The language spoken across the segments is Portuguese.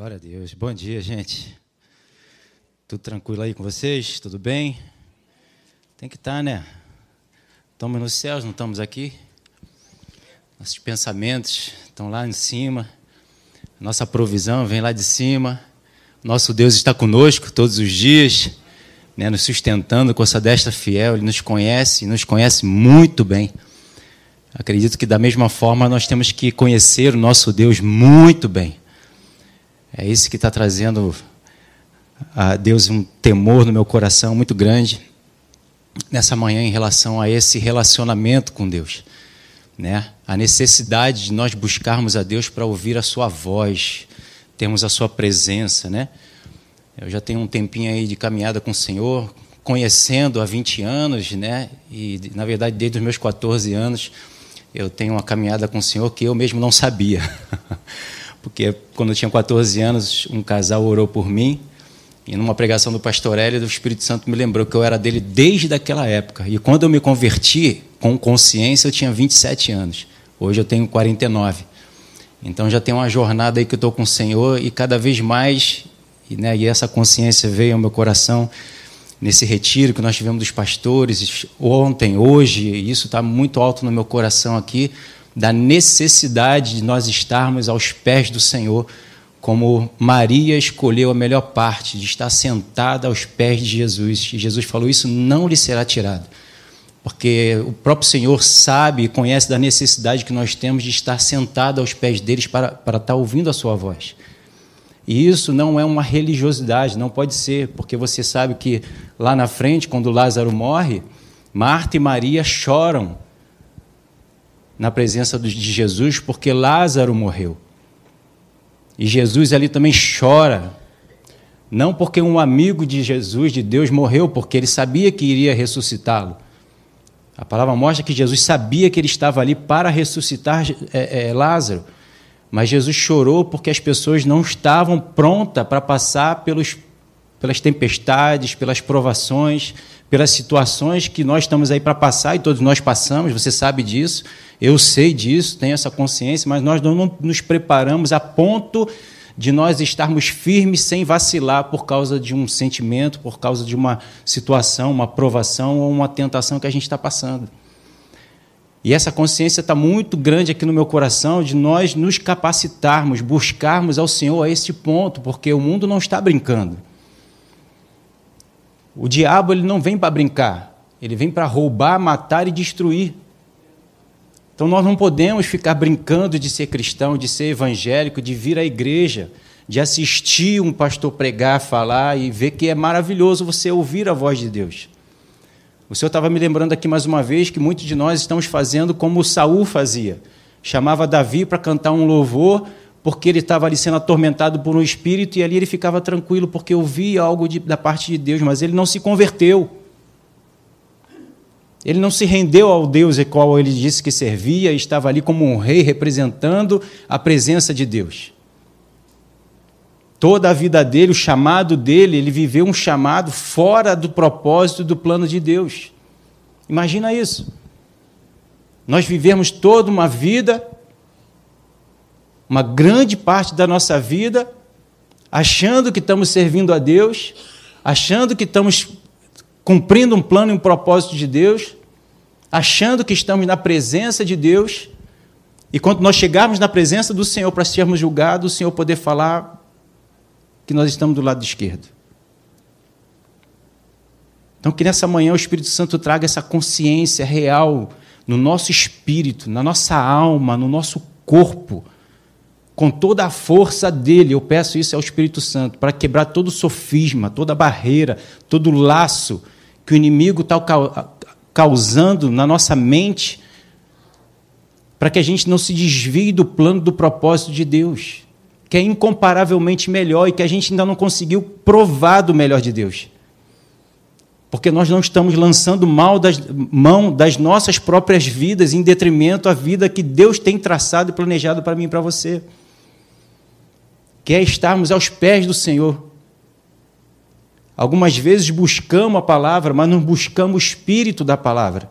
Glória a Deus. Bom dia, gente. Tudo tranquilo aí com vocês? Tudo bem? Tem que estar, tá, né? Estamos nos céus, não estamos aqui? Nossos pensamentos estão lá em cima. Nossa provisão vem lá de cima. Nosso Deus está conosco todos os dias, né, nos sustentando com essa destra fiel. Ele nos conhece, nos conhece muito bem. Acredito que da mesma forma nós temos que conhecer o nosso Deus muito bem. É isso que está trazendo a Deus um temor no meu coração muito grande nessa manhã em relação a esse relacionamento com Deus, né? A necessidade de nós buscarmos a Deus para ouvir a Sua voz, termos a Sua presença, né? Eu já tenho um tempinho aí de caminhada com o Senhor, conhecendo há 20 anos, né? E na verdade desde os meus 14 anos eu tenho uma caminhada com o Senhor que eu mesmo não sabia. porque quando eu tinha 14 anos, um casal orou por mim, e numa pregação do pastor Hélio, o Espírito Santo me lembrou que eu era dele desde aquela época. E quando eu me converti, com consciência, eu tinha 27 anos. Hoje eu tenho 49. Então já tem uma jornada aí que eu estou com o Senhor e cada vez mais, e, né, e essa consciência veio ao meu coração nesse retiro que nós tivemos dos pastores ontem, hoje, e isso está muito alto no meu coração aqui, da necessidade de nós estarmos aos pés do Senhor, como Maria escolheu a melhor parte, de estar sentada aos pés de Jesus. E Jesus falou: Isso não lhe será tirado. Porque o próprio Senhor sabe e conhece da necessidade que nós temos de estar sentado aos pés deles para, para estar ouvindo a sua voz. E isso não é uma religiosidade, não pode ser, porque você sabe que lá na frente, quando Lázaro morre, Marta e Maria choram na presença de Jesus, porque Lázaro morreu. E Jesus ali também chora, não porque um amigo de Jesus, de Deus, morreu, porque ele sabia que iria ressuscitá-lo. A palavra mostra que Jesus sabia que ele estava ali para ressuscitar é, é, Lázaro. Mas Jesus chorou porque as pessoas não estavam prontas para passar pelos, pelas tempestades, pelas provações, pelas situações que nós estamos aí para passar e todos nós passamos, você sabe disso, eu sei disso, tenho essa consciência, mas nós não nos preparamos a ponto de nós estarmos firmes sem vacilar por causa de um sentimento, por causa de uma situação, uma provação ou uma tentação que a gente está passando. E essa consciência está muito grande aqui no meu coração de nós nos capacitarmos, buscarmos ao Senhor a esse ponto, porque o mundo não está brincando. O diabo ele não vem para brincar, ele vem para roubar, matar e destruir. Então nós não podemos ficar brincando de ser cristão, de ser evangélico, de vir à igreja, de assistir um pastor pregar, falar e ver que é maravilhoso você ouvir a voz de Deus. O Senhor estava me lembrando aqui mais uma vez que muitos de nós estamos fazendo como Saul fazia. Chamava Davi para cantar um louvor, porque ele estava ali sendo atormentado por um espírito e ali ele ficava tranquilo porque ouvia algo de, da parte de Deus, mas ele não se converteu. Ele não se rendeu ao Deus a qual ele disse que servia e estava ali como um rei representando a presença de Deus. Toda a vida dele, o chamado dele, ele viveu um chamado fora do propósito do plano de Deus. Imagina isso. Nós vivemos toda uma vida uma grande parte da nossa vida achando que estamos servindo a Deus, achando que estamos cumprindo um plano e um propósito de Deus, achando que estamos na presença de Deus, e quando nós chegarmos na presença do Senhor para sermos julgados, o Senhor poder falar que nós estamos do lado esquerdo. Então, que nessa manhã o Espírito Santo traga essa consciência real no nosso espírito, na nossa alma, no nosso corpo, com toda a força dele. Eu peço isso ao Espírito Santo, para quebrar todo sofisma, toda barreira, todo laço que o inimigo está causando na nossa mente, para que a gente não se desvie do plano do propósito de Deus, que é incomparavelmente melhor e que a gente ainda não conseguiu provar do melhor de Deus. Porque nós não estamos lançando das, mão das nossas próprias vidas em detrimento à vida que Deus tem traçado e planejado para mim e para você que é estarmos aos pés do Senhor. Algumas vezes buscamos a palavra, mas não buscamos o espírito da palavra.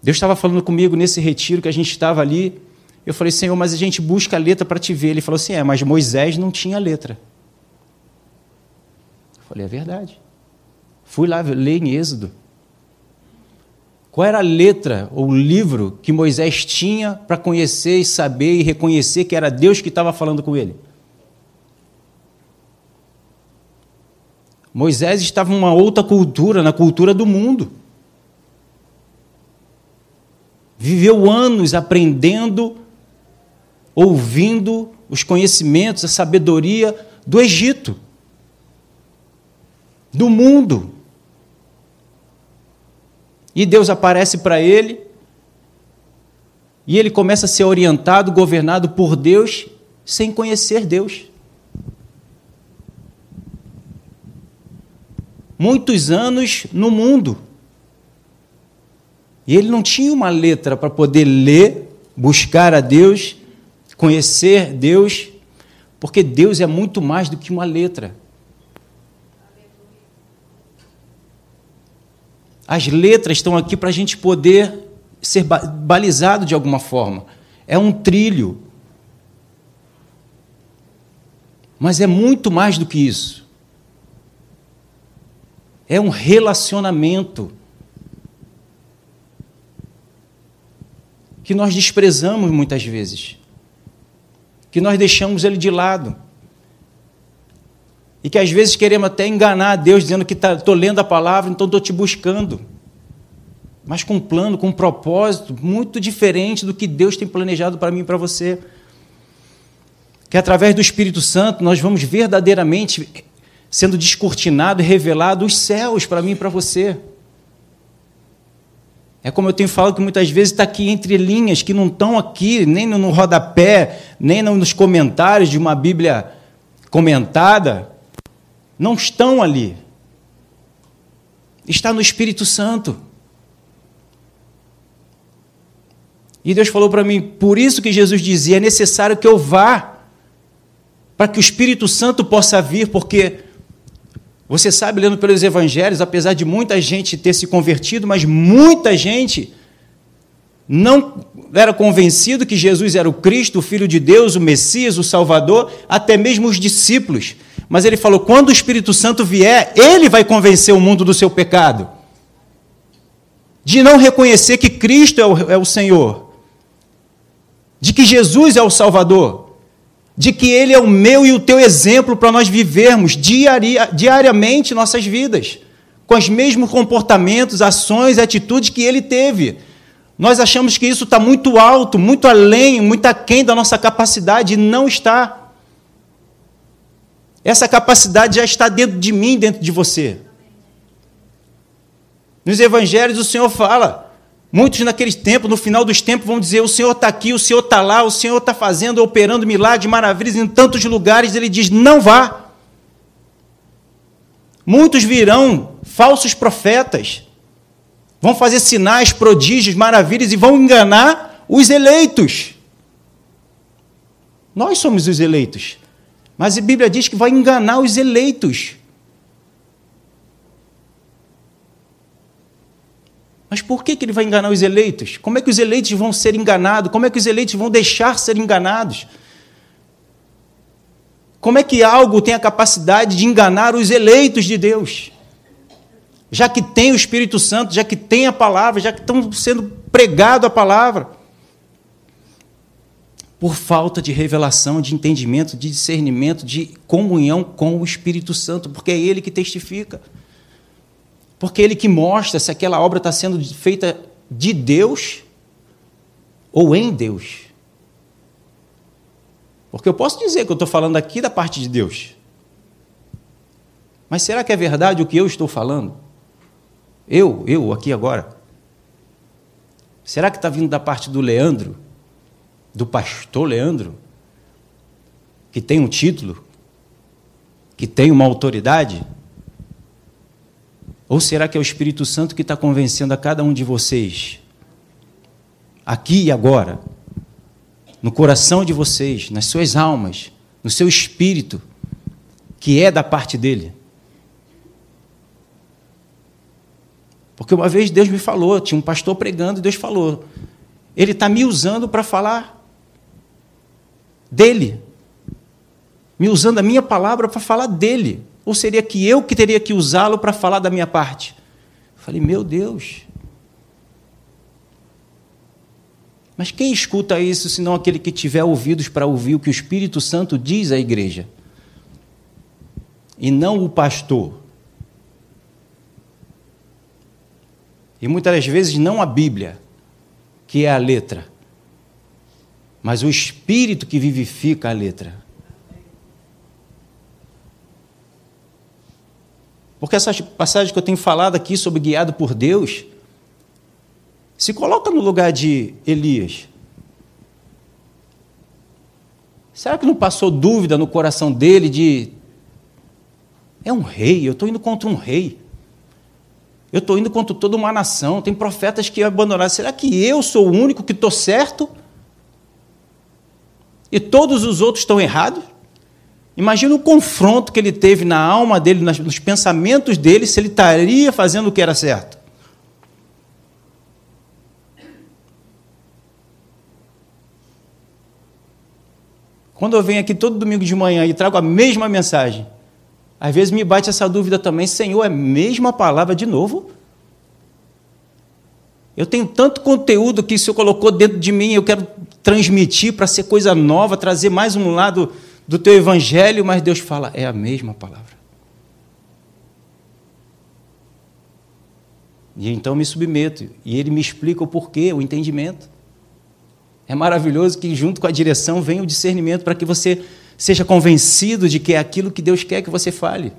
Deus estava falando comigo nesse retiro que a gente estava ali, Eu falei, Senhor, mas a gente busca a letra para te ver. Ele falou assim: é, mas Moisés não tinha letra. Eu falei, é verdade. Fui lá ler em Êxodo. Qual era a letra ou livro que Moisés tinha para conhecer e saber e reconhecer que era Deus que estava falando com ele? Moisés estava em uma outra cultura, na cultura do mundo. Viveu anos aprendendo ouvindo os conhecimentos, a sabedoria do Egito, do mundo. E Deus aparece para ele, e ele começa a ser orientado, governado por Deus, sem conhecer Deus. Muitos anos no mundo. E ele não tinha uma letra para poder ler, buscar a Deus conhecer Deus, porque Deus é muito mais do que uma letra. As letras estão aqui para a gente poder ser balizado de alguma forma. É um trilho. Mas é muito mais do que isso. É um relacionamento. Que nós desprezamos muitas vezes que nós deixamos ele de lado. E que às vezes queremos até enganar Deus, dizendo que estou tá, lendo a palavra, então estou te buscando. Mas com um plano, com um propósito muito diferente do que Deus tem planejado para mim e para você. Que através do Espírito Santo nós vamos verdadeiramente sendo descortinado e revelado os céus para mim e para você. É como eu tenho falado que muitas vezes está aqui entre linhas que não estão aqui, nem no rodapé, nem nos comentários de uma Bíblia comentada, não estão ali. Está no Espírito Santo. E Deus falou para mim, por isso que Jesus dizia: é necessário que eu vá, para que o Espírito Santo possa vir, porque você sabe, lendo pelos evangelhos, apesar de muita gente ter se convertido, mas muita gente não era convencido que Jesus era o Cristo, o Filho de Deus, o Messias, o Salvador, até mesmo os discípulos. Mas ele falou: quando o Espírito Santo vier, ele vai convencer o mundo do seu pecado, de não reconhecer que Cristo é o, é o Senhor, de que Jesus é o Salvador de que Ele é o meu e o teu exemplo para nós vivermos diaria, diariamente nossas vidas, com os mesmos comportamentos, ações atitudes que Ele teve. Nós achamos que isso está muito alto, muito além, muito aquém da nossa capacidade, e não está. Essa capacidade já está dentro de mim, dentro de você. Nos evangelhos o Senhor fala: Muitos naqueles tempos, no final dos tempos, vão dizer: o Senhor está aqui, o Senhor está lá, o Senhor está fazendo, operando milagres, maravilhas em tantos lugares. Ele diz: não vá. Muitos virão falsos profetas, vão fazer sinais, prodígios, maravilhas e vão enganar os eleitos. Nós somos os eleitos. Mas a Bíblia diz que vai enganar os eleitos. Mas por que, que ele vai enganar os eleitos? Como é que os eleitos vão ser enganados? Como é que os eleitos vão deixar ser enganados? Como é que algo tem a capacidade de enganar os eleitos de Deus? Já que tem o Espírito Santo, já que tem a palavra, já que estão sendo pregado a palavra. Por falta de revelação, de entendimento, de discernimento, de comunhão com o Espírito Santo, porque é ele que testifica. Porque ele que mostra se aquela obra está sendo feita de Deus ou em Deus. Porque eu posso dizer que eu estou falando aqui da parte de Deus. Mas será que é verdade o que eu estou falando? Eu, eu, aqui agora. Será que está vindo da parte do Leandro? Do pastor Leandro? Que tem um título? Que tem uma autoridade? Ou será que é o Espírito Santo que está convencendo a cada um de vocês, aqui e agora, no coração de vocês, nas suas almas, no seu espírito, que é da parte dele? Porque uma vez Deus me falou, tinha um pastor pregando e Deus falou: Ele está me usando para falar dele, me usando a minha palavra para falar dele. Ou seria que eu que teria que usá-lo para falar da minha parte? Falei, meu Deus. Mas quem escuta isso senão aquele que tiver ouvidos para ouvir o que o Espírito Santo diz à igreja? E não o pastor. E muitas das vezes não a Bíblia, que é a letra, mas o Espírito que vivifica a letra. Porque essa passagem que eu tenho falado aqui sobre guiado por Deus, se coloca no lugar de Elias. Será que não passou dúvida no coração dele de. É um rei, eu estou indo contra um rei. Eu estou indo contra toda uma nação. Tem profetas que abandonaram. Será que eu sou o único que estou certo? E todos os outros estão errados? Imagina o confronto que ele teve na alma dele, nos pensamentos dele, se ele estaria fazendo o que era certo. Quando eu venho aqui todo domingo de manhã e trago a mesma mensagem, às vezes me bate essa dúvida também: Senhor, é a mesma palavra de novo? Eu tenho tanto conteúdo que o Senhor colocou dentro de mim, eu quero transmitir para ser coisa nova, trazer mais um lado do teu evangelho, mas Deus fala, é a mesma palavra. E então me submeto, e ele me explica o porquê, o entendimento. É maravilhoso que junto com a direção vem o discernimento para que você seja convencido de que é aquilo que Deus quer que você fale.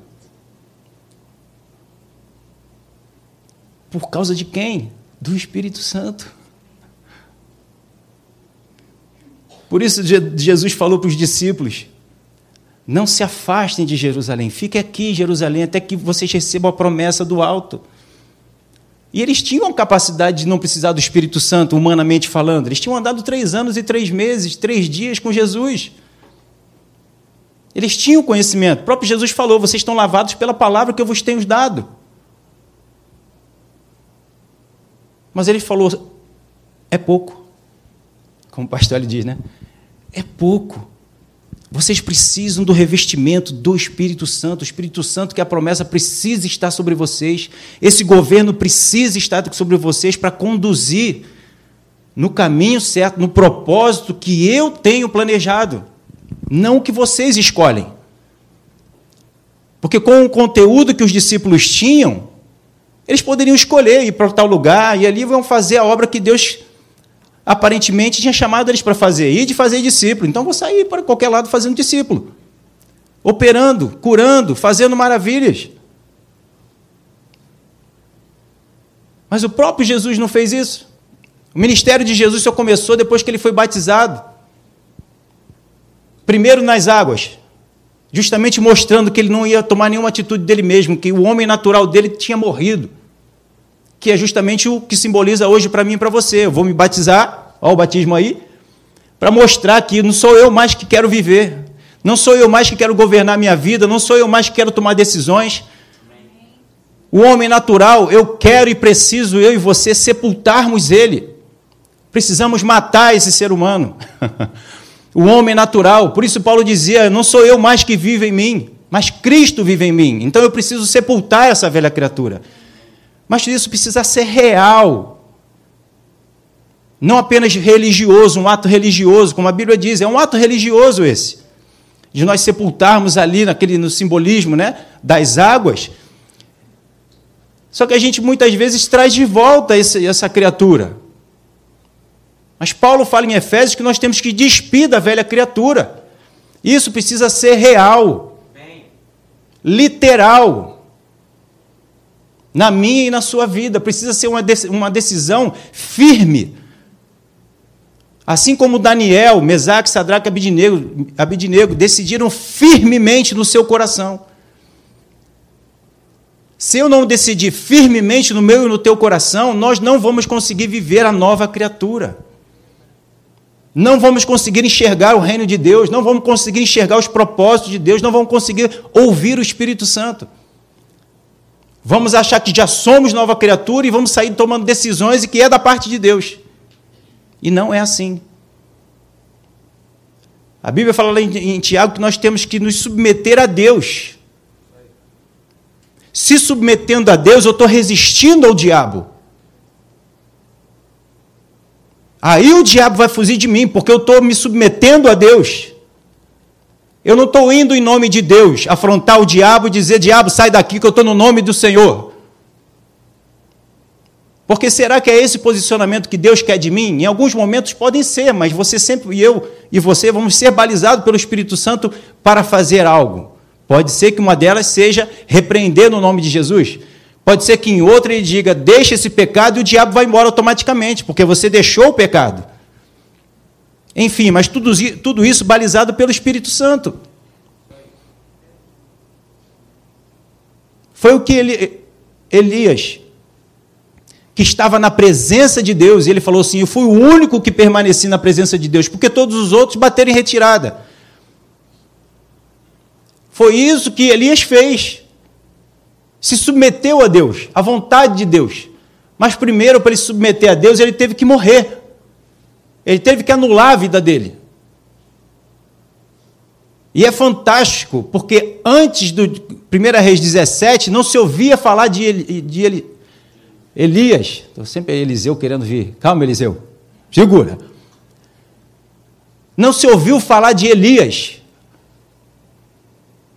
Por causa de quem? Do Espírito Santo. Por isso Jesus falou para os discípulos: não se afastem de Jerusalém, fiquem aqui Jerusalém até que vocês recebam a promessa do alto. E eles tinham capacidade de não precisar do Espírito Santo, humanamente falando. Eles tinham andado três anos e três meses, três dias com Jesus. Eles tinham conhecimento. O próprio Jesus falou: vocês estão lavados pela palavra que eu vos tenho dado. Mas ele falou: é pouco. Como o pastor ele diz, né? É pouco. Vocês precisam do revestimento do Espírito Santo. O Espírito Santo, que a promessa precisa estar sobre vocês. Esse governo precisa estar sobre vocês para conduzir no caminho certo, no propósito que eu tenho planejado, não o que vocês escolhem. Porque com o conteúdo que os discípulos tinham, eles poderiam escolher ir para tal lugar e ali vão fazer a obra que Deus aparentemente tinha chamado eles para fazer, e de fazer discípulo. Então vou sair para qualquer lado fazendo discípulo, operando, curando, fazendo maravilhas. Mas o próprio Jesus não fez isso. O ministério de Jesus só começou depois que ele foi batizado. Primeiro nas águas, justamente mostrando que ele não ia tomar nenhuma atitude dele mesmo, que o homem natural dele tinha morrido que é justamente o que simboliza hoje para mim e para você. Eu vou me batizar, olha o batismo aí, para mostrar que não sou eu mais que quero viver, não sou eu mais que quero governar minha vida, não sou eu mais que quero tomar decisões. O homem natural, eu quero e preciso, eu e você, sepultarmos ele. Precisamos matar esse ser humano. o homem natural, por isso Paulo dizia: não sou eu mais que vivo em mim, mas Cristo vive em mim. Então eu preciso sepultar essa velha criatura. Mas isso precisa ser real. Não apenas religioso, um ato religioso, como a Bíblia diz, é um ato religioso esse. De nós sepultarmos ali naquele no simbolismo, né, das águas. Só que a gente muitas vezes traz de volta essa criatura. Mas Paulo fala em Efésios que nós temos que despir da velha criatura. Isso precisa ser real, literal na minha e na sua vida. Precisa ser uma decisão firme. Assim como Daniel, Mesaque, Sadraque e Abidinego decidiram firmemente no seu coração. Se eu não decidir firmemente no meu e no teu coração, nós não vamos conseguir viver a nova criatura. Não vamos conseguir enxergar o reino de Deus, não vamos conseguir enxergar os propósitos de Deus, não vamos conseguir ouvir o Espírito Santo. Vamos achar que já somos nova criatura e vamos sair tomando decisões e que é da parte de Deus. E não é assim. A Bíblia fala lá em, Tiago que nós temos que nos submeter a Deus. Se submetendo a Deus, eu estou resistindo ao diabo. Aí o diabo vai fugir de mim, porque eu estou me submetendo a Deus. Eu não estou indo em nome de Deus afrontar o diabo e dizer: diabo, sai daqui que eu estou no nome do Senhor. Porque será que é esse posicionamento que Deus quer de mim? Em alguns momentos podem ser, mas você sempre, e eu e você, vamos ser balizados pelo Espírito Santo para fazer algo. Pode ser que uma delas seja repreender no nome de Jesus. Pode ser que em outra ele diga, deixa esse pecado e o diabo vai embora automaticamente, porque você deixou o pecado. Enfim, mas tudo, tudo isso balizado pelo Espírito Santo. Foi o que ele, Elias que estava na presença de Deus, e ele falou assim: Eu fui o único que permaneci na presença de Deus, porque todos os outros bateram em retirada. Foi isso que Elias fez. Se submeteu a Deus, à vontade de Deus. Mas primeiro, para ele se submeter a Deus, ele teve que morrer. Ele teve que anular a vida dele. E é fantástico, porque antes do 1 Reis 17, não se ouvia falar de, Eli, de Eli, Elias, estou sempre Eliseu querendo vir. Calma, Eliseu. Segura. Não se ouviu falar de Elias.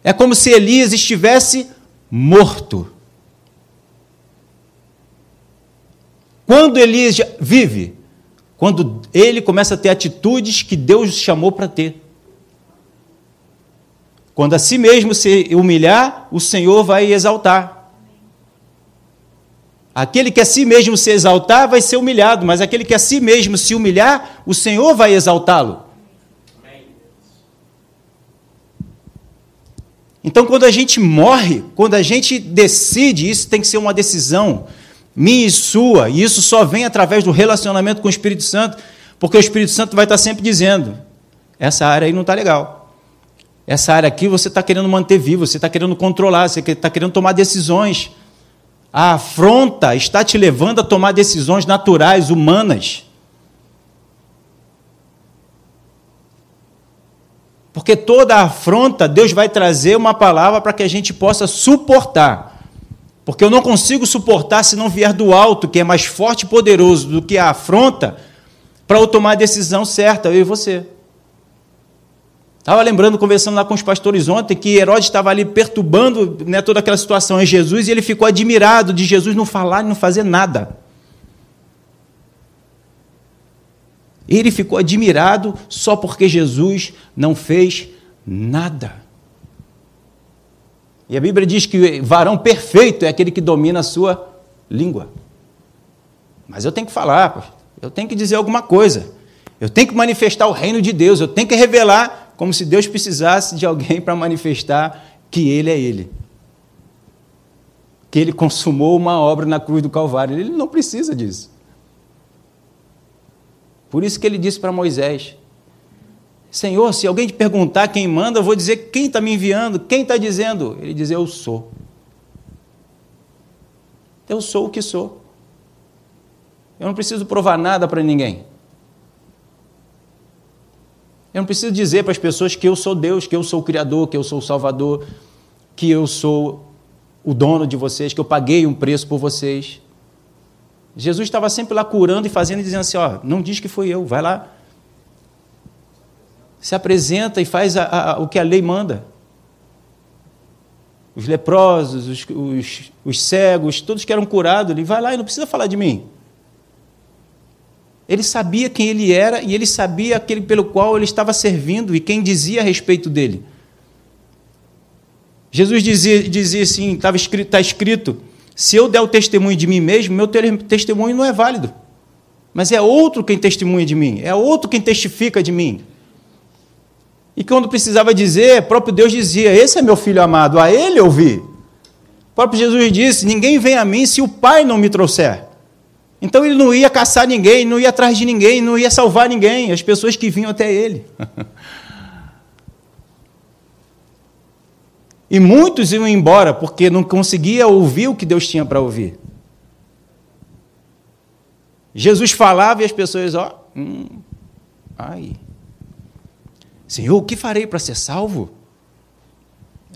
É como se Elias estivesse morto. Quando Elias vive? Quando ele começa a ter atitudes que Deus chamou para ter. Quando a si mesmo se humilhar, o Senhor vai exaltar. Aquele que a si mesmo se exaltar vai ser humilhado, mas aquele que a si mesmo se humilhar, o Senhor vai exaltá-lo. Então, quando a gente morre, quando a gente decide, isso tem que ser uma decisão minha e sua, e isso só vem através do relacionamento com o Espírito Santo, porque o Espírito Santo vai estar sempre dizendo: essa área aí não está legal. Essa área aqui você está querendo manter viva, você está querendo controlar, você está querendo tomar decisões. A afronta está te levando a tomar decisões naturais, humanas. Porque toda afronta, Deus vai trazer uma palavra para que a gente possa suportar. Porque eu não consigo suportar se não vier do alto, que é mais forte e poderoso do que a afronta, para eu tomar a decisão certa, eu e você. Estava lembrando, conversando lá com os pastores ontem, que Herodes estava ali perturbando né, toda aquela situação em Jesus e ele ficou admirado de Jesus não falar e não fazer nada. Ele ficou admirado só porque Jesus não fez nada. E a Bíblia diz que varão perfeito é aquele que domina a sua língua. Mas eu tenho que falar, eu tenho que dizer alguma coisa. Eu tenho que manifestar o reino de Deus, eu tenho que revelar como se Deus precisasse de alguém para manifestar que Ele é Ele. Que Ele consumou uma obra na cruz do Calvário. Ele não precisa disso. Por isso que ele disse para Moisés: Senhor, se alguém te perguntar quem manda, eu vou dizer quem está me enviando, quem está dizendo. Ele diz: Eu sou. Eu sou o que sou. Eu não preciso provar nada para ninguém. Eu não preciso dizer para as pessoas que eu sou Deus, que eu sou o Criador, que eu sou o Salvador, que eu sou o dono de vocês, que eu paguei um preço por vocês. Jesus estava sempre lá curando e fazendo e dizendo assim: ó, não diz que foi eu, vai lá. Se apresenta e faz a, a, o que a lei manda. Os leprosos, os, os, os cegos, todos que eram curados, ele vai lá e não precisa falar de mim. Ele sabia quem ele era e ele sabia aquele pelo qual ele estava servindo e quem dizia a respeito dele. Jesus dizia, dizia assim: estava escrito, está escrito: se eu der o testemunho de mim mesmo, meu testemunho não é válido. Mas é outro quem testemunha de mim, é outro quem testifica de mim. E quando precisava dizer, próprio Deus dizia: Esse é meu filho amado, a ele eu vi. O próprio Jesus disse: Ninguém vem a mim se o Pai não me trouxer. Então ele não ia caçar ninguém, não ia atrás de ninguém, não ia salvar ninguém, as pessoas que vinham até ele. e muitos iam embora porque não conseguia ouvir o que Deus tinha para ouvir. Jesus falava e as pessoas, ó, hum, ai. Senhor, o que farei para ser salvo?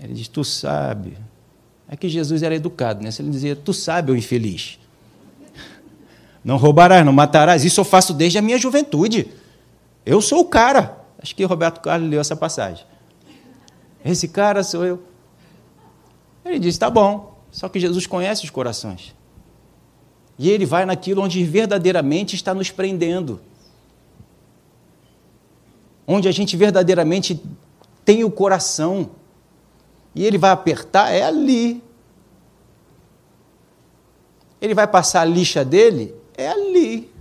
Ele diz: Tu sabe. É que Jesus era educado, né? Se ele dizia: Tu sabe, o infeliz. Não roubarás, não matarás. Isso eu faço desde a minha juventude. Eu sou o cara. Acho que Roberto Carlos leu essa passagem. Esse cara sou eu. Ele disse: Tá bom. Só que Jesus conhece os corações. E ele vai naquilo onde verdadeiramente está nos prendendo. Onde a gente verdadeiramente tem o coração. E ele vai apertar, é ali. Ele vai passar a lixa dele, é ali.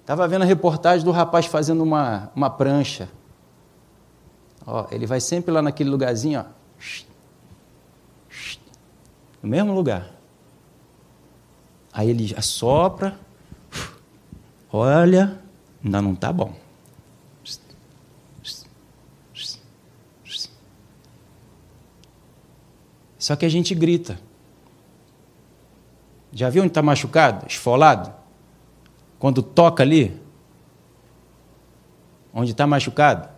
Estava vendo a reportagem do rapaz fazendo uma, uma prancha. Ó, ele vai sempre lá naquele lugarzinho, ó, no mesmo lugar. Aí ele assopra, olha, ainda não está bom. Só que a gente grita. Já viu onde está machucado, esfolado? Quando toca ali, onde está machucado?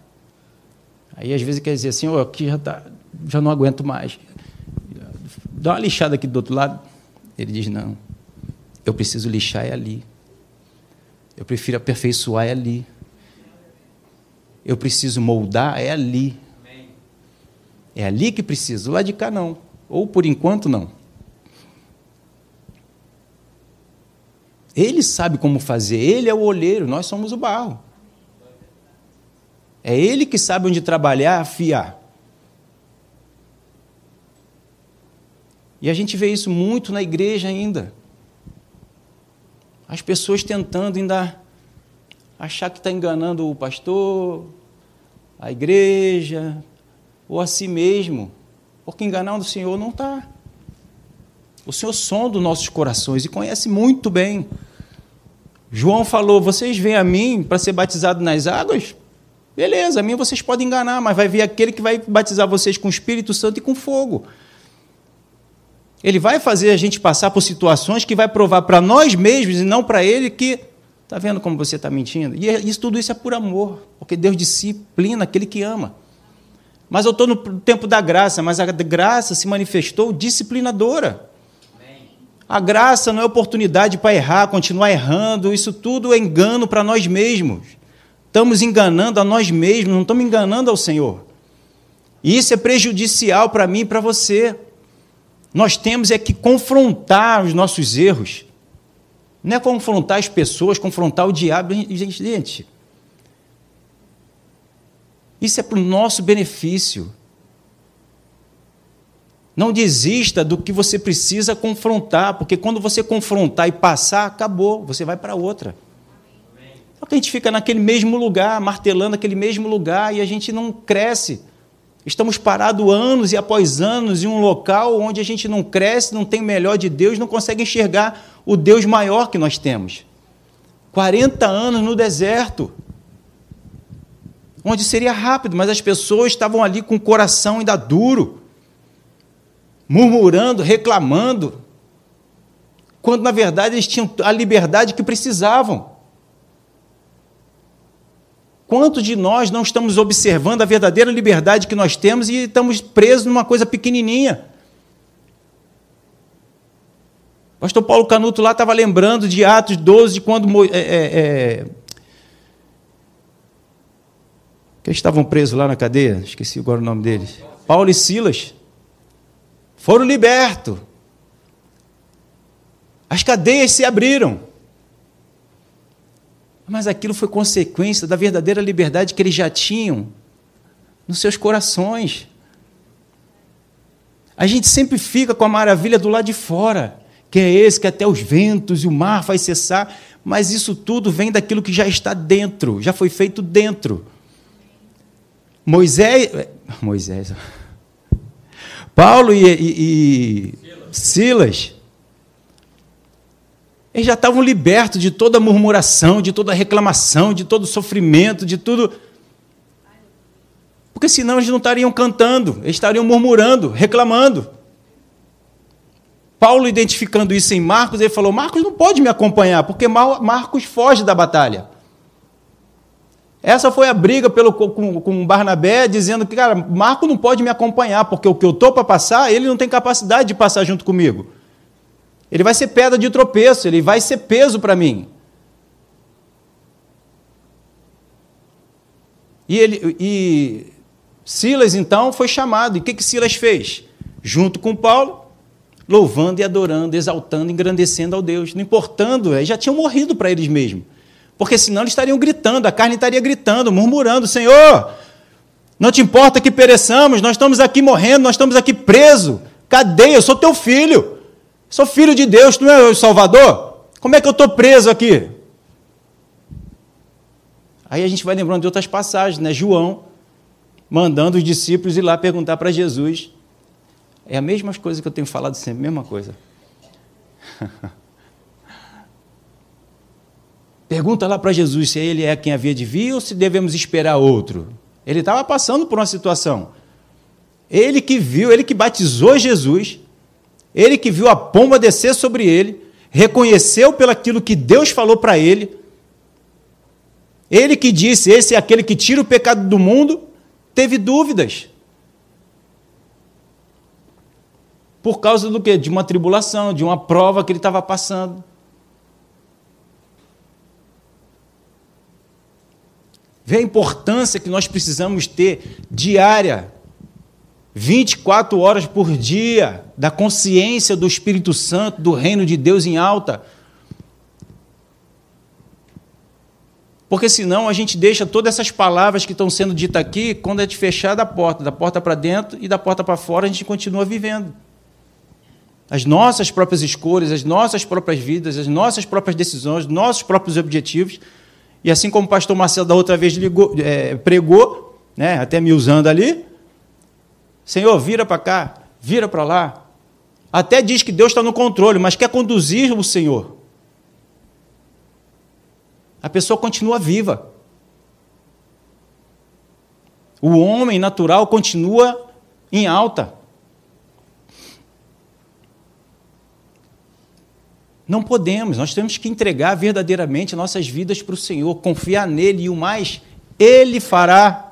Aí às vezes quer dizer assim, oh, aqui já, tá, já não aguento mais. Dá uma lixada aqui do outro lado. Ele diz, não, eu preciso lixar é ali. Eu prefiro aperfeiçoar é ali. Eu preciso moldar é ali. É ali que preciso, lá de cá não. Ou por enquanto não. Ele sabe como fazer, ele é o olheiro, nós somos o barro. É ele que sabe onde trabalhar, afiar. E a gente vê isso muito na igreja ainda. As pessoas tentando ainda achar que está enganando o pastor, a igreja, ou a si mesmo. Porque enganar o Senhor não está. O Senhor sonda os nossos corações e conhece muito bem. João falou: Vocês vêm a mim para ser batizado nas águas? Beleza, a mim vocês podem enganar, mas vai vir aquele que vai batizar vocês com o Espírito Santo e com fogo. Ele vai fazer a gente passar por situações que vai provar para nós mesmos e não para ele que está vendo como você está mentindo. E é, isso, tudo isso é por amor, porque Deus disciplina aquele que ama. Mas eu estou no tempo da graça, mas a graça se manifestou disciplinadora. A graça não é oportunidade para errar, continuar errando, isso tudo é engano para nós mesmos. Estamos enganando a nós mesmos, não estamos enganando ao Senhor. E isso é prejudicial para mim e para você. Nós temos é que confrontar os nossos erros. Não é confrontar as pessoas, confrontar o diabo. Gente, gente isso é para o nosso benefício. Não desista do que você precisa confrontar, porque quando você confrontar e passar, acabou, você vai para outra. Só que a gente fica naquele mesmo lugar, martelando aquele mesmo lugar e a gente não cresce. Estamos parados anos e após anos em um local onde a gente não cresce, não tem o melhor de Deus, não consegue enxergar o Deus maior que nós temos. 40 anos no deserto, onde seria rápido, mas as pessoas estavam ali com o coração ainda duro murmurando, reclamando, quando na verdade eles tinham a liberdade que precisavam. Quantos de nós não estamos observando a verdadeira liberdade que nós temos e estamos presos numa coisa pequenininha? Pastor Paulo Canuto lá estava lembrando de Atos 12, quando é, é, é, que eles estavam presos lá na cadeia, esqueci agora o nome deles. Paulo e Silas foram libertos. As cadeias se abriram. Mas aquilo foi consequência da verdadeira liberdade que eles já tinham nos seus corações. A gente sempre fica com a maravilha do lado de fora, que é esse que até os ventos e o mar vai cessar, mas isso tudo vem daquilo que já está dentro, já foi feito dentro. Moisés, Moisés, Paulo e, e, e Silas, eles já estavam libertos de toda murmuração, de toda reclamação, de todo sofrimento, de tudo. Porque senão eles não estariam cantando, eles estariam murmurando, reclamando. Paulo, identificando isso em Marcos, ele falou: Marcos não pode me acompanhar, porque Marcos foge da batalha. Essa foi a briga pelo, com, com Barnabé, dizendo que, cara, Marco não pode me acompanhar, porque o que eu estou para passar, ele não tem capacidade de passar junto comigo. Ele vai ser pedra de tropeço, ele vai ser peso para mim. E, ele, e Silas, então, foi chamado. E o que, que Silas fez? Junto com Paulo, louvando e adorando, exaltando, engrandecendo ao Deus, não importando, já tinham morrido para eles mesmos. Porque senão eles estariam gritando, a carne estaria gritando, murmurando: Senhor, não te importa que pereçamos, nós estamos aqui morrendo, nós estamos aqui presos. Cadeia, eu sou teu filho. Sou filho de Deus, não é o Salvador? Como é que eu estou preso aqui? Aí a gente vai lembrando de outras passagens, né? João mandando os discípulos ir lá perguntar para Jesus. É a mesma coisa que eu tenho falado sempre, mesma coisa. Pergunta lá para Jesus se ele é quem havia de vir ou se devemos esperar outro. Ele estava passando por uma situação. Ele que viu, ele que batizou Jesus, ele que viu a pomba descer sobre ele, reconheceu pelo aquilo que Deus falou para ele, ele que disse: Esse é aquele que tira o pecado do mundo, teve dúvidas. Por causa do quê? De uma tribulação, de uma prova que ele estava passando. Vê a importância que nós precisamos ter diária, 24 horas por dia, da consciência do Espírito Santo, do reino de Deus em alta. Porque senão a gente deixa todas essas palavras que estão sendo ditas aqui, quando é de fechar da porta, da porta para dentro e da porta para fora, a gente continua vivendo. As nossas próprias escolhas, as nossas próprias vidas, as nossas próprias decisões, os nossos próprios objetivos. E assim como o pastor Marcelo da outra vez ligou, é, pregou, né, até me usando ali, Senhor, vira para cá, vira para lá. Até diz que Deus está no controle, mas quer conduzir o Senhor a pessoa continua viva. O homem natural continua em alta. Não podemos, nós temos que entregar verdadeiramente nossas vidas para o Senhor, confiar nele e o mais, ele fará.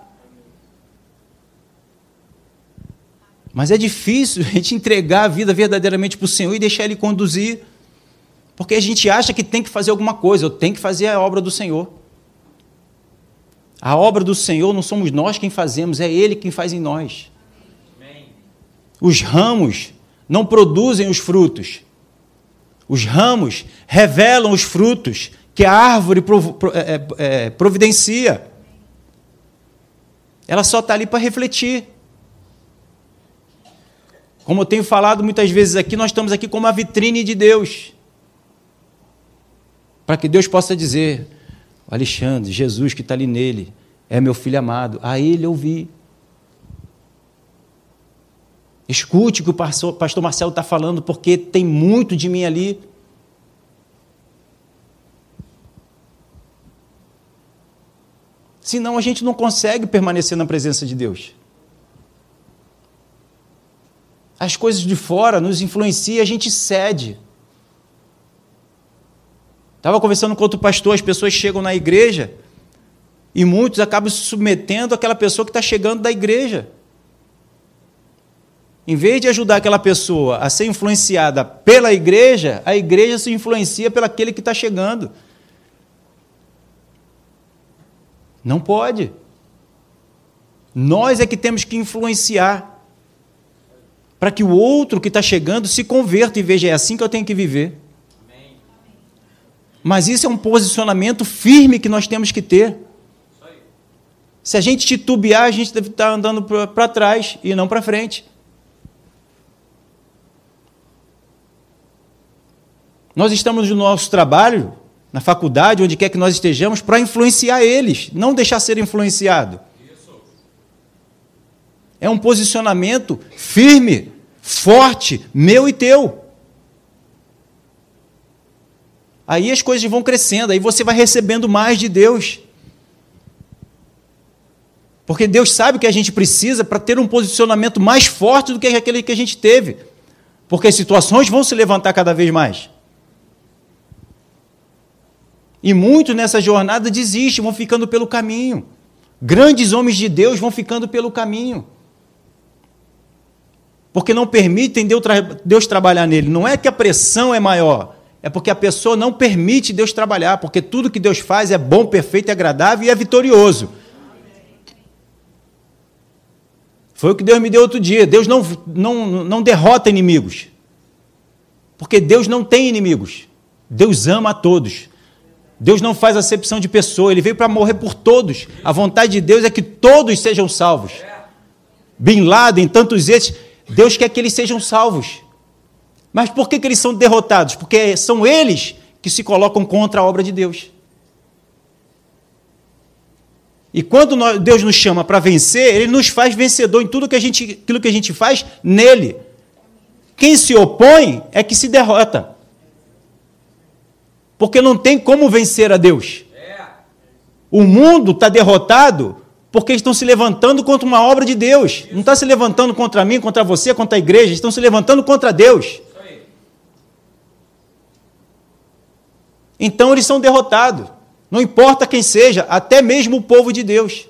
Mas é difícil a gente entregar a vida verdadeiramente para o Senhor e deixar ele conduzir. Porque a gente acha que tem que fazer alguma coisa, eu tenho que fazer a obra do Senhor. A obra do Senhor não somos nós quem fazemos, é Ele quem faz em nós. Os ramos não produzem os frutos. Os ramos revelam os frutos que a árvore é, é, é, providencia. Ela só está ali para refletir. Como eu tenho falado muitas vezes aqui, nós estamos aqui como a vitrine de Deus para que Deus possa dizer: Alexandre, Jesus que está ali nele, é meu filho amado, a ele ouvi. Escute o que o pastor Marcelo está falando, porque tem muito de mim ali. Senão a gente não consegue permanecer na presença de Deus. As coisas de fora nos influenciam, a gente cede. Estava conversando com outro pastor, as pessoas chegam na igreja e muitos acabam se submetendo àquela pessoa que está chegando da igreja. Em vez de ajudar aquela pessoa a ser influenciada pela igreja, a igreja se influencia pelo aquele que está chegando. Não pode. Nós é que temos que influenciar para que o outro que está chegando se converta e veja, é assim que eu tenho que viver. Mas isso é um posicionamento firme que nós temos que ter. Se a gente titubear, a gente deve estar andando para trás e não para frente. Nós estamos no nosso trabalho, na faculdade, onde quer que nós estejamos, para influenciar eles, não deixar ser influenciado. É um posicionamento firme, forte, meu e teu. Aí as coisas vão crescendo, aí você vai recebendo mais de Deus. Porque Deus sabe o que a gente precisa para ter um posicionamento mais forte do que aquele que a gente teve. Porque as situações vão se levantar cada vez mais. E muitos nessa jornada desistem, vão ficando pelo caminho. Grandes homens de Deus vão ficando pelo caminho. Porque não permitem Deus trabalhar nele. Não é que a pressão é maior, é porque a pessoa não permite Deus trabalhar, porque tudo que Deus faz é bom, perfeito, agradável e é vitorioso. Foi o que Deus me deu outro dia. Deus não, não, não derrota inimigos. Porque Deus não tem inimigos. Deus ama a todos. Deus não faz acepção de pessoa, ele veio para morrer por todos. A vontade de Deus é que todos sejam salvos. Bin Laden, tantos esses, Deus quer que eles sejam salvos. Mas por que, que eles são derrotados? Porque são eles que se colocam contra a obra de Deus. E quando nós, Deus nos chama para vencer, Ele nos faz vencedor em tudo que a gente, aquilo que a gente faz nele. Quem se opõe é que se derrota. Porque não tem como vencer a Deus. O mundo está derrotado porque estão se levantando contra uma obra de Deus. Não está se levantando contra mim, contra você, contra a igreja, estão se levantando contra Deus. Então eles são derrotados. Não importa quem seja, até mesmo o povo de Deus.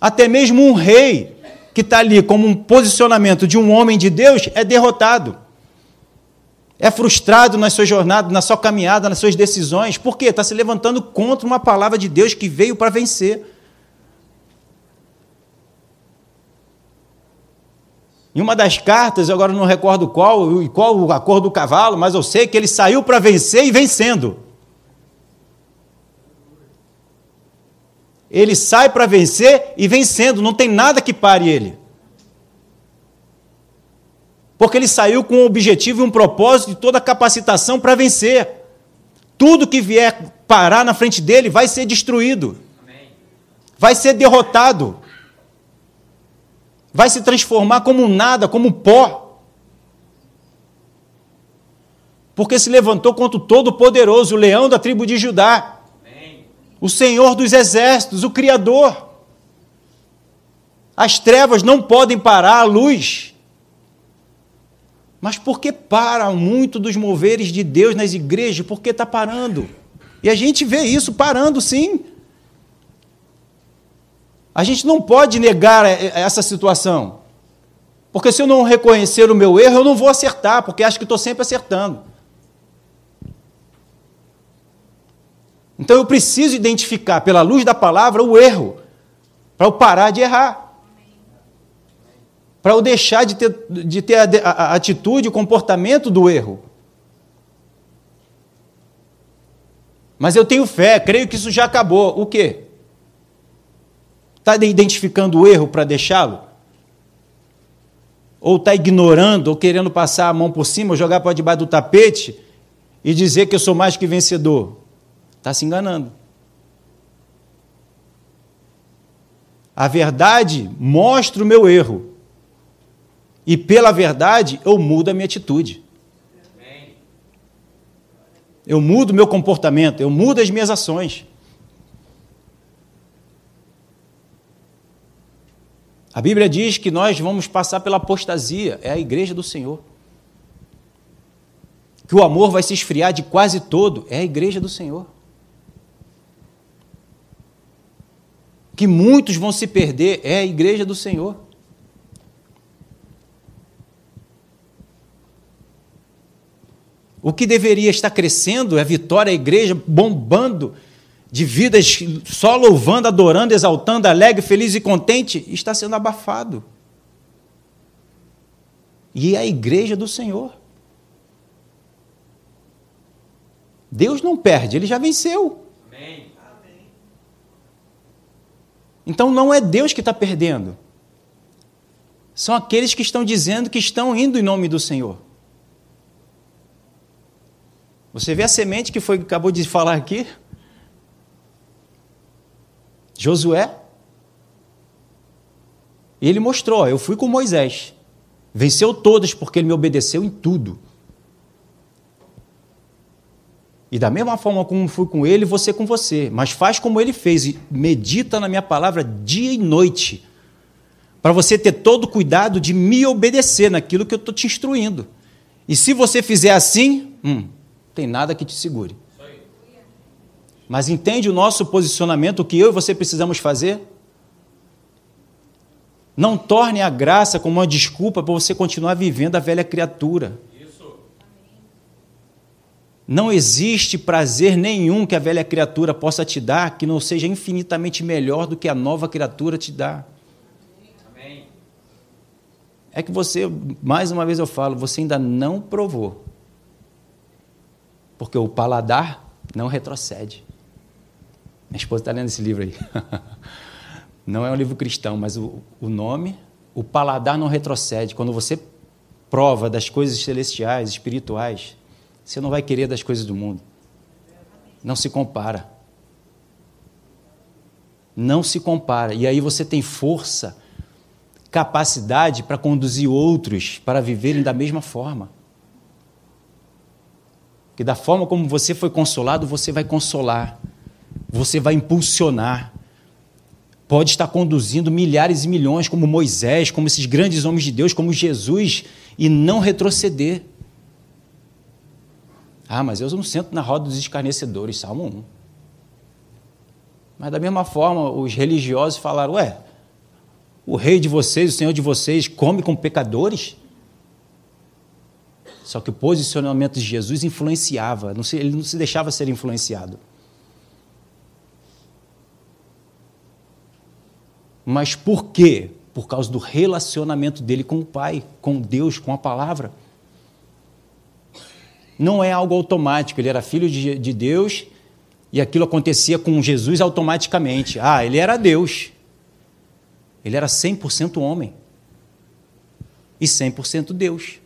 Até mesmo um rei que está ali como um posicionamento de um homem de Deus é derrotado é frustrado na sua jornada, na sua caminhada, nas suas decisões. Por quê? Está se levantando contra uma palavra de Deus que veio para vencer. Em uma das cartas, agora não recordo qual, e qual a cor do cavalo, mas eu sei que ele saiu para vencer e vencendo. Ele sai para vencer e vencendo, não tem nada que pare ele. Porque ele saiu com um objetivo e um propósito e toda a capacitação para vencer. Tudo que vier parar na frente dele vai ser destruído. Vai ser derrotado. Vai se transformar como nada, como pó. Porque se levantou contra o Todo-Poderoso, o leão da tribo de Judá. O Senhor dos exércitos, o Criador. As trevas não podem parar a luz. Mas por que para muito dos moveres de Deus nas igrejas? Por que está parando? E a gente vê isso parando, sim. A gente não pode negar essa situação. Porque se eu não reconhecer o meu erro, eu não vou acertar, porque acho que estou sempre acertando. Então eu preciso identificar, pela luz da palavra, o erro, para eu parar de errar para eu deixar de ter, de ter a, a atitude, o comportamento do erro. Mas eu tenho fé, creio que isso já acabou. O quê? Está identificando o erro para deixá-lo? Ou está ignorando, ou querendo passar a mão por cima, ou jogar para debaixo do tapete e dizer que eu sou mais que vencedor? Está se enganando. A verdade mostra o meu erro. E pela verdade, eu mudo a minha atitude. Eu mudo o meu comportamento, eu mudo as minhas ações. A Bíblia diz que nós vamos passar pela apostasia, é a igreja do Senhor. Que o amor vai se esfriar de quase todo, é a igreja do Senhor. Que muitos vão se perder, é a igreja do Senhor. O que deveria estar crescendo é a vitória, a igreja bombando de vidas só louvando, adorando, exaltando, alegre, feliz e contente, está sendo abafado. E é a igreja do Senhor. Deus não perde, ele já venceu. Amém. Então não é Deus que está perdendo. São aqueles que estão dizendo que estão indo em nome do Senhor. Você vê a semente que foi acabou de falar aqui? Josué. Ele mostrou, eu fui com Moisés. Venceu todas porque ele me obedeceu em tudo. E da mesma forma como fui com ele, você com você. Mas faz como ele fez e medita na minha palavra dia e noite. Para você ter todo o cuidado de me obedecer naquilo que eu estou te instruindo. E se você fizer assim, hum, tem nada que te segure. Mas entende o nosso posicionamento, o que eu e você precisamos fazer? Não torne a graça como uma desculpa para você continuar vivendo a velha criatura. Não existe prazer nenhum que a velha criatura possa te dar que não seja infinitamente melhor do que a nova criatura te dá. Amém. É que você, mais uma vez eu falo, você ainda não provou. Porque o paladar não retrocede. Minha esposa está lendo esse livro aí. Não é um livro cristão, mas o, o nome, o paladar não retrocede. Quando você prova das coisas celestiais, espirituais, você não vai querer das coisas do mundo. Não se compara. Não se compara. E aí você tem força, capacidade para conduzir outros para viverem da mesma forma. Que da forma como você foi consolado, você vai consolar. Você vai impulsionar. Pode estar conduzindo milhares e milhões, como Moisés, como esses grandes homens de Deus, como Jesus, e não retroceder. Ah, mas eu não sento na roda dos escarnecedores, Salmo 1. Mas da mesma forma, os religiosos falaram: Ué, o rei de vocês, o senhor de vocês, come com pecadores? Só que o posicionamento de Jesus influenciava, ele não se deixava ser influenciado. Mas por quê? Por causa do relacionamento dele com o Pai, com Deus, com a palavra não é algo automático. Ele era filho de, de Deus e aquilo acontecia com Jesus automaticamente. Ah, ele era Deus. Ele era 100% homem e 100% Deus.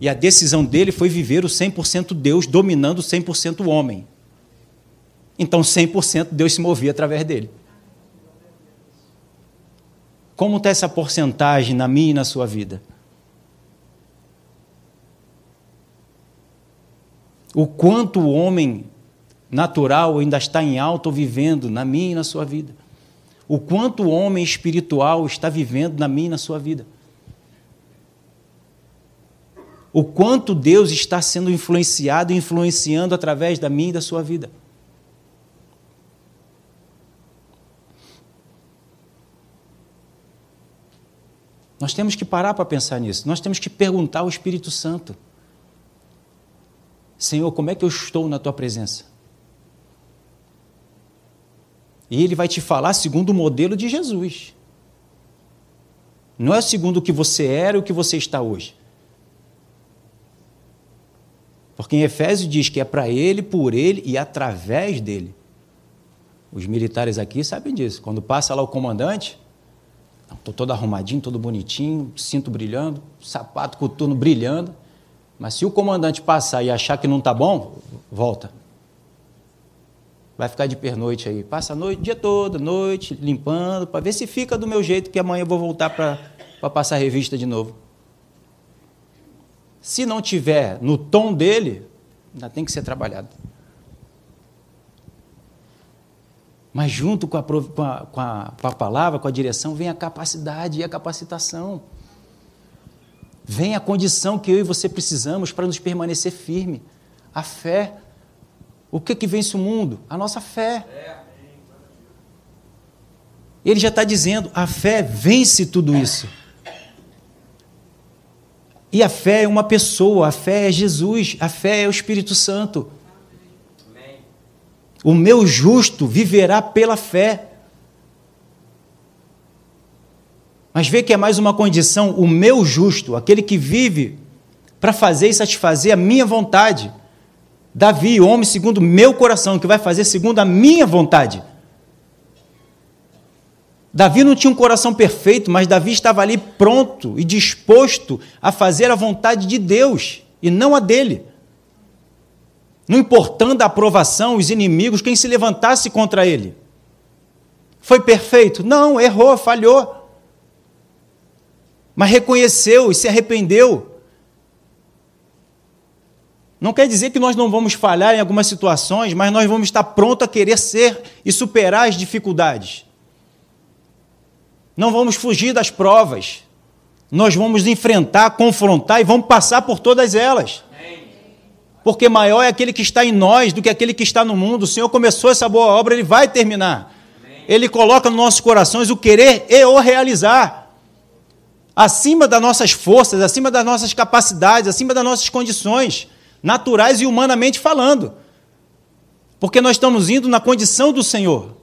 E a decisão dele foi viver o 100% Deus dominando o 100% homem. Então, 100% Deus se movia através dele. Como está essa porcentagem na minha e na sua vida? o quanto o homem natural ainda está em alto vivendo na minha e na sua vida. O quanto o homem espiritual está vivendo na minha e na sua vida. O quanto Deus está sendo influenciado e influenciando através da minha e da sua vida. Nós temos que parar para pensar nisso. Nós temos que perguntar ao Espírito Santo. Senhor, como é que eu estou na tua presença? E ele vai te falar segundo o modelo de Jesus. Não é segundo o que você era e o que você está hoje. Porque em Efésios diz que é para ele, por ele e através dele. Os militares aqui sabem disso. Quando passa lá o comandante, estou todo arrumadinho, todo bonitinho, cinto brilhando, sapato coturno brilhando. Mas se o comandante passar e achar que não está bom, volta. Vai ficar de pernoite aí. Passa a noite, dia todo, noite, limpando, para ver se fica do meu jeito, que amanhã eu vou voltar para passar revista de novo. Se não tiver no tom dele, ainda tem que ser trabalhado. Mas junto com a, com a, com a, com a palavra, com a direção, vem a capacidade e a capacitação. Vem a condição que eu e você precisamos para nos permanecer firme. A fé. O que que vence o mundo? A nossa fé. Ele já está dizendo, a fé vence tudo isso. E a fé é uma pessoa, a fé é Jesus, a fé é o Espírito Santo. O meu justo viverá pela fé. Mas vê que é mais uma condição, o meu justo, aquele que vive para fazer e satisfazer a minha vontade. Davi, homem segundo meu coração, que vai fazer segundo a minha vontade. Davi não tinha um coração perfeito, mas Davi estava ali pronto e disposto a fazer a vontade de Deus e não a dele. Não importando a aprovação, os inimigos, quem se levantasse contra ele. Foi perfeito? Não, errou, falhou mas reconheceu e se arrependeu. Não quer dizer que nós não vamos falhar em algumas situações, mas nós vamos estar prontos a querer ser e superar as dificuldades. Não vamos fugir das provas. Nós vamos enfrentar, confrontar e vamos passar por todas elas. Porque maior é aquele que está em nós do que aquele que está no mundo. O Senhor começou essa boa obra, ele vai terminar. Ele coloca nos nossos corações o querer e o realizar. Acima das nossas forças, acima das nossas capacidades, acima das nossas condições, naturais e humanamente falando. Porque nós estamos indo na condição do Senhor.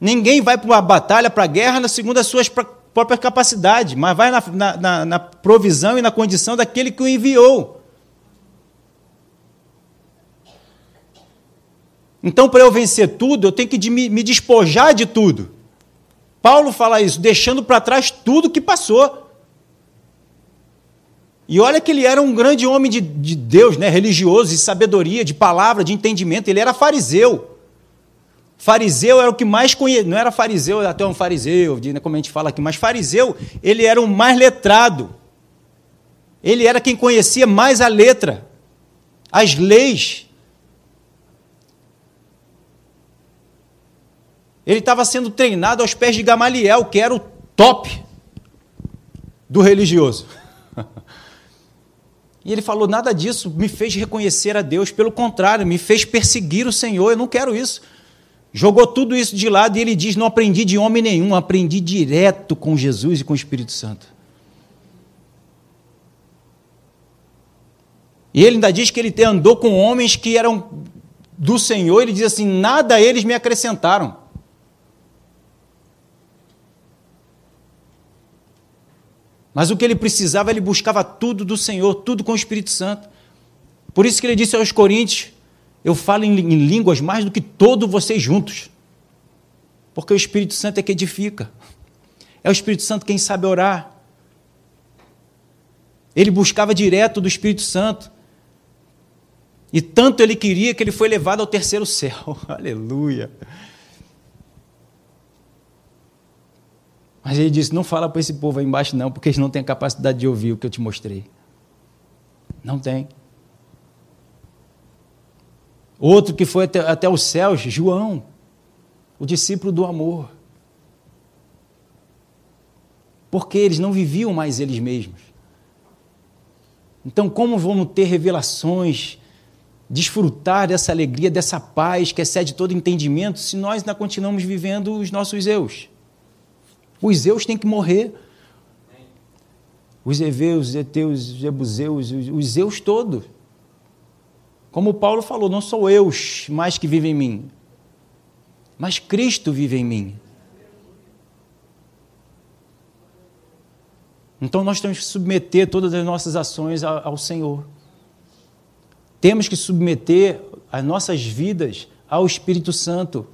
Ninguém vai para uma batalha, para a guerra, segundo as suas próprias capacidades, mas vai na, na, na provisão e na condição daquele que o enviou. Então, para eu vencer tudo, eu tenho que me, despojar de tudo. Paulo fala isso, deixando para trás tudo que passou. E olha que ele era um grande homem de, de Deus, né? religioso, de sabedoria, de palavra, de entendimento. Ele era fariseu. Fariseu era o que mais conhecia. Não era fariseu, até um fariseu, né, como a gente fala aqui, mas fariseu, ele era o mais letrado. Ele era quem conhecia mais a letra, as leis. Ele estava sendo treinado aos pés de Gamaliel, que era o top do religioso. E ele falou: nada disso me fez reconhecer a Deus, pelo contrário, me fez perseguir o Senhor. Eu não quero isso. Jogou tudo isso de lado e ele diz: Não aprendi de homem nenhum, aprendi direto com Jesus e com o Espírito Santo. E ele ainda diz que ele andou com homens que eram do Senhor, ele diz assim: Nada eles me acrescentaram. Mas o que ele precisava, ele buscava tudo do Senhor, tudo com o Espírito Santo. Por isso que ele disse aos Coríntios: eu falo em, em línguas mais do que todos vocês juntos. Porque o Espírito Santo é que edifica. É o Espírito Santo quem sabe orar. Ele buscava direto do Espírito Santo. E tanto ele queria que ele foi levado ao terceiro céu. Aleluia. Mas ele disse: Não fala para esse povo aí embaixo, não, porque eles não têm a capacidade de ouvir o que eu te mostrei. Não tem. Outro que foi até, até os céus, João, o discípulo do amor. Porque eles não viviam mais eles mesmos. Então, como vamos ter revelações, desfrutar dessa alegria, dessa paz que excede todo entendimento, se nós ainda continuamos vivendo os nossos eus? Os eus têm que morrer. Os heveus, os eteus, os jebuseus, os eus todos. Como Paulo falou, não sou eu mais que vive em mim, mas Cristo vive em mim. Então nós temos que submeter todas as nossas ações ao Senhor. Temos que submeter as nossas vidas ao Espírito Santo.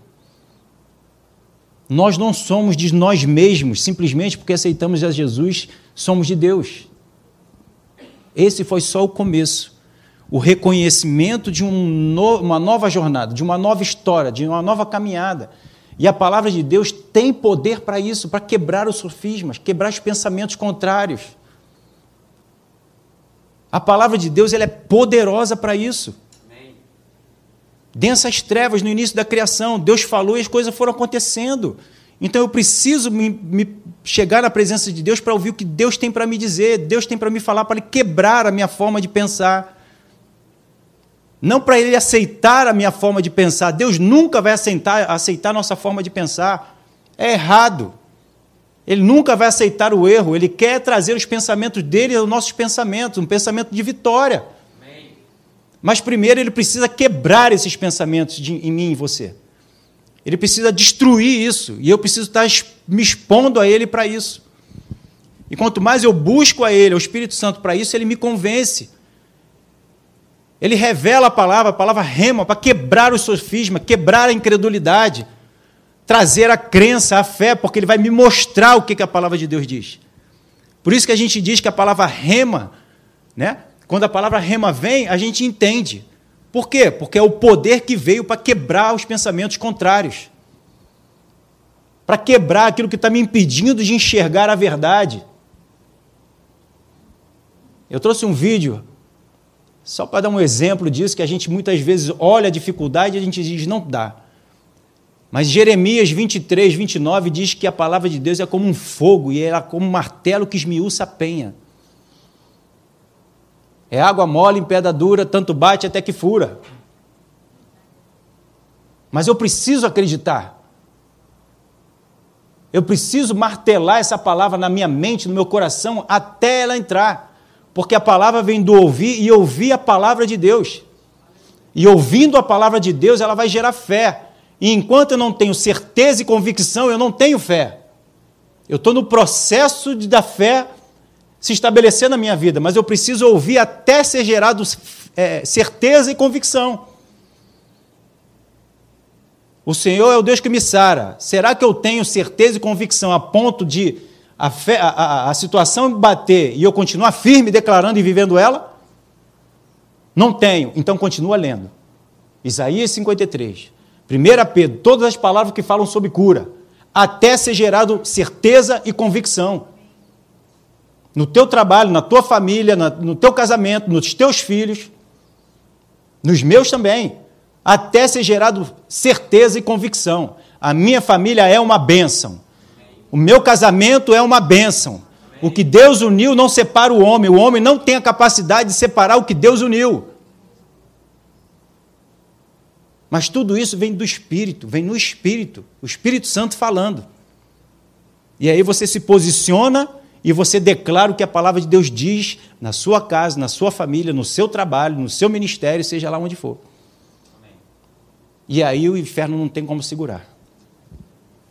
Nós não somos de nós mesmos, simplesmente porque aceitamos a Jesus, somos de Deus. Esse foi só o começo o reconhecimento de um no, uma nova jornada, de uma nova história, de uma nova caminhada. E a palavra de Deus tem poder para isso, para quebrar os sofismas, quebrar os pensamentos contrários. A palavra de Deus ela é poderosa para isso. Densas trevas no início da criação, Deus falou e as coisas foram acontecendo. Então eu preciso me, me chegar na presença de Deus para ouvir o que Deus tem para me dizer, Deus tem para me falar, para quebrar a minha forma de pensar não para ele aceitar a minha forma de pensar. Deus nunca vai aceitar, aceitar a nossa forma de pensar. É errado. Ele nunca vai aceitar o erro. Ele quer trazer os pensamentos dele aos nossos pensamentos, um pensamento de vitória. Mas primeiro ele precisa quebrar esses pensamentos de, em mim e você. Ele precisa destruir isso. E eu preciso estar me expondo a ele para isso. E quanto mais eu busco a ele, o Espírito Santo, para isso, ele me convence. Ele revela a palavra, a palavra rema, para quebrar o sofisma, quebrar a incredulidade, trazer a crença, a fé, porque ele vai me mostrar o que a palavra de Deus diz. Por isso que a gente diz que a palavra rema, né? Quando a palavra rema vem, a gente entende. Por quê? Porque é o poder que veio para quebrar os pensamentos contrários. Para quebrar aquilo que está me impedindo de enxergar a verdade. Eu trouxe um vídeo só para dar um exemplo disso, que a gente muitas vezes olha a dificuldade e a gente diz, não dá. Mas Jeremias 23, 29 diz que a palavra de Deus é como um fogo e ela é como um martelo que esmiuça a penha. É água mole em pedra dura, tanto bate até que fura. Mas eu preciso acreditar. Eu preciso martelar essa palavra na minha mente, no meu coração, até ela entrar. Porque a palavra vem do ouvir e ouvir a palavra de Deus. E ouvindo a palavra de Deus, ela vai gerar fé. E enquanto eu não tenho certeza e convicção, eu não tenho fé. Eu estou no processo de, da fé se estabelecer na minha vida, mas eu preciso ouvir até ser gerado é, certeza e convicção. O Senhor é o Deus que me sara. Será que eu tenho certeza e convicção a ponto de a, fé, a, a, a situação me bater e eu continuar firme, declarando e vivendo ela? Não tenho, então continua lendo. Isaías 53. 1 Pedro, todas as palavras que falam sobre cura, até ser gerado certeza e convicção. No teu trabalho, na tua família, no teu casamento, nos teus filhos, nos meus também, até ser gerado certeza e convicção. A minha família é uma bênção. O meu casamento é uma bênção. O que Deus uniu não separa o homem. O homem não tem a capacidade de separar o que Deus uniu. Mas tudo isso vem do Espírito, vem no Espírito, o Espírito Santo falando. E aí você se posiciona e você declara o que a palavra de Deus diz na sua casa, na sua família, no seu trabalho, no seu ministério, seja lá onde for. E aí o inferno não tem como segurar.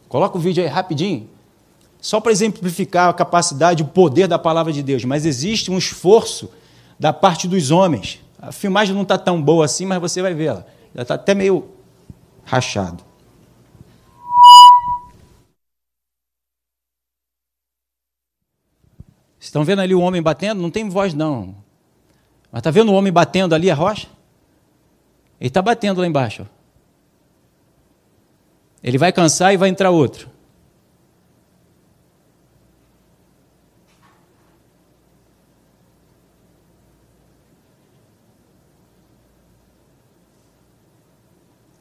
Coloca o vídeo aí rapidinho. Só para exemplificar a capacidade, o poder da palavra de Deus. Mas existe um esforço da parte dos homens. A filmagem não está tão boa assim, mas você vai vê-la. Já está até meio rachado. Estão vendo ali o homem batendo? Não tem voz, não. Mas está vendo o homem batendo ali a rocha? Ele está batendo lá embaixo. Ele vai cansar e vai entrar outro.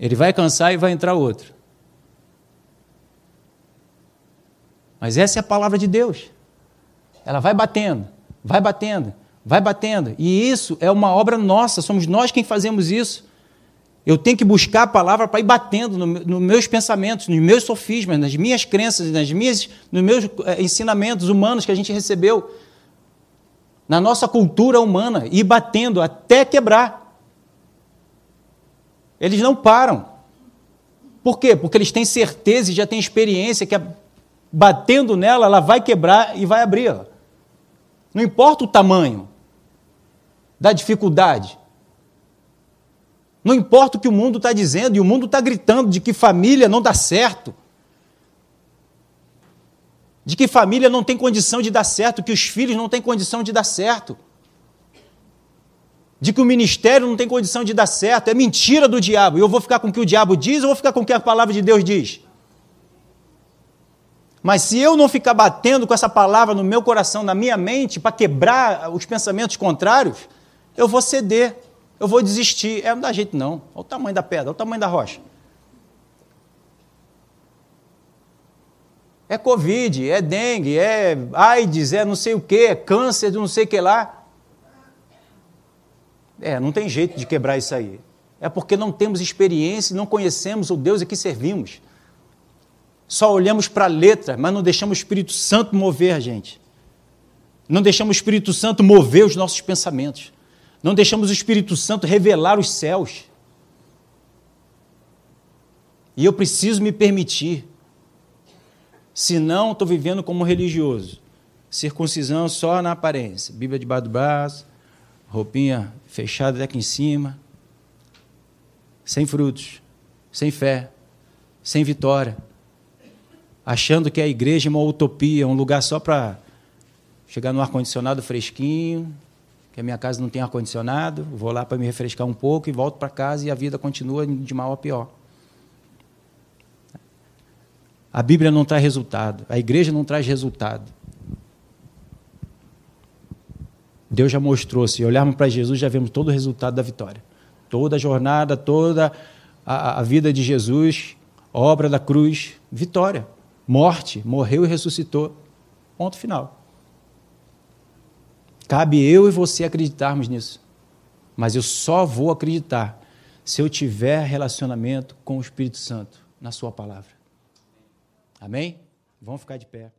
Ele vai cansar e vai entrar outro. Mas essa é a palavra de Deus. Ela vai batendo, vai batendo, vai batendo. E isso é uma obra nossa, somos nós quem fazemos isso. Eu tenho que buscar a palavra para ir batendo nos no meus pensamentos, nos meus sofismas, nas minhas crenças, nas minhas, nos meus eh, ensinamentos humanos que a gente recebeu, na nossa cultura humana, e batendo até quebrar. Eles não param. Por quê? Porque eles têm certeza e já têm experiência que batendo nela, ela vai quebrar e vai abrir. Não importa o tamanho da dificuldade. Não importa o que o mundo está dizendo, e o mundo está gritando de que família não dá certo. De que família não tem condição de dar certo, que os filhos não têm condição de dar certo de que o ministério não tem condição de dar certo, é mentira do diabo. E eu vou ficar com o que o diabo diz ou vou ficar com o que a palavra de Deus diz? Mas se eu não ficar batendo com essa palavra no meu coração, na minha mente, para quebrar os pensamentos contrários, eu vou ceder, eu vou desistir. É, não dá jeito não. Olha o tamanho da pedra, olha o tamanho da rocha. É Covid, é dengue, é AIDS, é não sei o que, é câncer de não sei o que lá. É, não tem jeito de quebrar isso aí. É porque não temos experiência não conhecemos o Deus a que servimos. Só olhamos para a letra, mas não deixamos o Espírito Santo mover a gente. Não deixamos o Espírito Santo mover os nossos pensamentos. Não deixamos o Espírito Santo revelar os céus. E eu preciso me permitir. Senão, estou vivendo como religioso. Circuncisão só na aparência. Bíblia debaixo do braço, roupinha fechada até aqui em cima, sem frutos, sem fé, sem vitória, achando que a igreja é uma utopia, um lugar só para chegar no ar-condicionado fresquinho, que a minha casa não tem ar-condicionado, vou lá para me refrescar um pouco e volto para casa e a vida continua de mal a pior. A Bíblia não traz resultado, a igreja não traz resultado. Deus já mostrou, se olharmos para Jesus, já vemos todo o resultado da vitória. Toda a jornada, toda a, a vida de Jesus, obra da cruz, vitória. Morte, morreu e ressuscitou. Ponto final. Cabe eu e você acreditarmos nisso. Mas eu só vou acreditar se eu tiver relacionamento com o Espírito Santo na Sua palavra. Amém? Vamos ficar de pé.